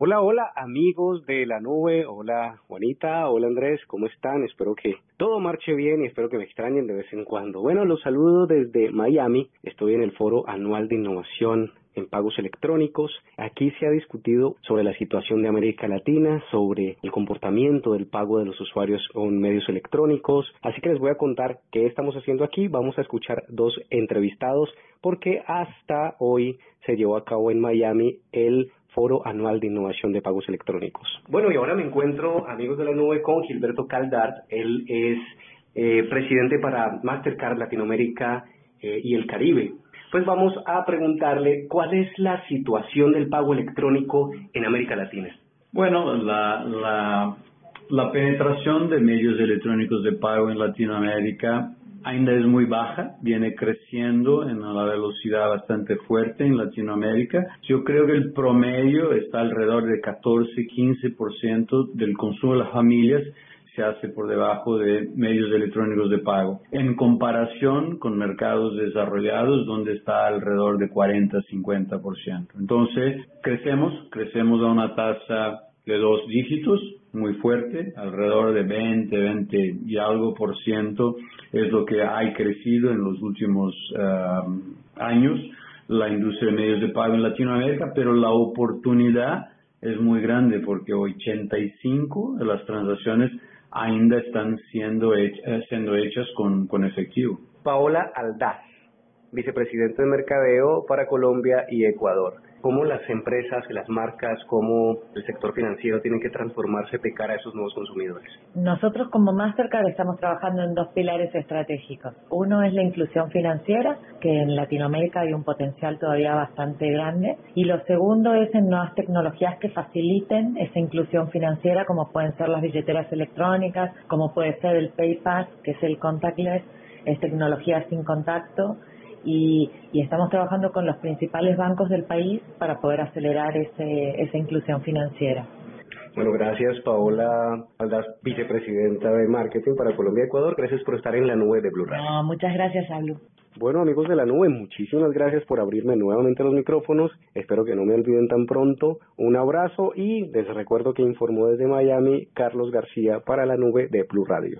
Hola, hola amigos de la nube, hola Juanita, hola Andrés, ¿cómo están? Espero que todo marche bien y espero que me extrañen de vez en cuando. Bueno, los saludo desde Miami, estoy en el foro anual de innovación en pagos electrónicos. Aquí se ha discutido sobre la situación de América Latina, sobre el comportamiento del pago de los usuarios con medios electrónicos. Así que les voy a contar qué estamos haciendo aquí. Vamos a escuchar dos entrevistados porque hasta hoy se llevó a cabo en Miami el Foro Anual de Innovación de Pagos Electrónicos. Bueno, y ahora me encuentro, amigos de la nube, con Gilberto Caldart. Él es eh, presidente para Mastercard Latinoamérica eh, y el Caribe. Pues vamos a preguntarle cuál es la situación del pago electrónico en América Latina. Bueno, la, la, la penetración de medios electrónicos de pago en Latinoamérica ainda es muy baja, viene creciendo en una velocidad bastante fuerte en Latinoamérica. Yo creo que el promedio está alrededor de 14-15% del consumo de las familias se hace por debajo de medios electrónicos de pago, en comparación con mercados desarrollados donde está alrededor de 40-50%. Entonces, crecemos, crecemos a una tasa de dos dígitos, muy fuerte, alrededor de 20, 20 y algo por ciento es lo que ha crecido en los últimos um, años la industria de medios de pago en Latinoamérica, pero la oportunidad es muy grande porque 85 de las transacciones ainda están siendo, hechas, siendo hechas con, con efectivo. Paola Aldaz, vicepresidente de Mercadeo para Colombia y Ecuador cómo las empresas, las marcas, cómo el sector financiero tienen que transformarse de cara a esos nuevos consumidores? Nosotros como Mastercard estamos trabajando en dos pilares estratégicos. Uno es la inclusión financiera, que en Latinoamérica hay un potencial todavía bastante grande, y lo segundo es en nuevas tecnologías que faciliten esa inclusión financiera, como pueden ser las billeteras electrónicas, como puede ser el PayPass, que es el contactless, es tecnología sin contacto, y, estamos trabajando con los principales bancos del país para poder acelerar ese, esa inclusión financiera. Bueno, gracias Paola Aldaz, vicepresidenta de Marketing para Colombia y Ecuador. Gracias por estar en la nube de Blue No, muchas gracias, Blue. Bueno, amigos de la nube, muchísimas gracias por abrirme nuevamente los micrófonos. Espero que no me olviden tan pronto. Un abrazo y les recuerdo que informó desde Miami Carlos García para la nube de Blue Radio.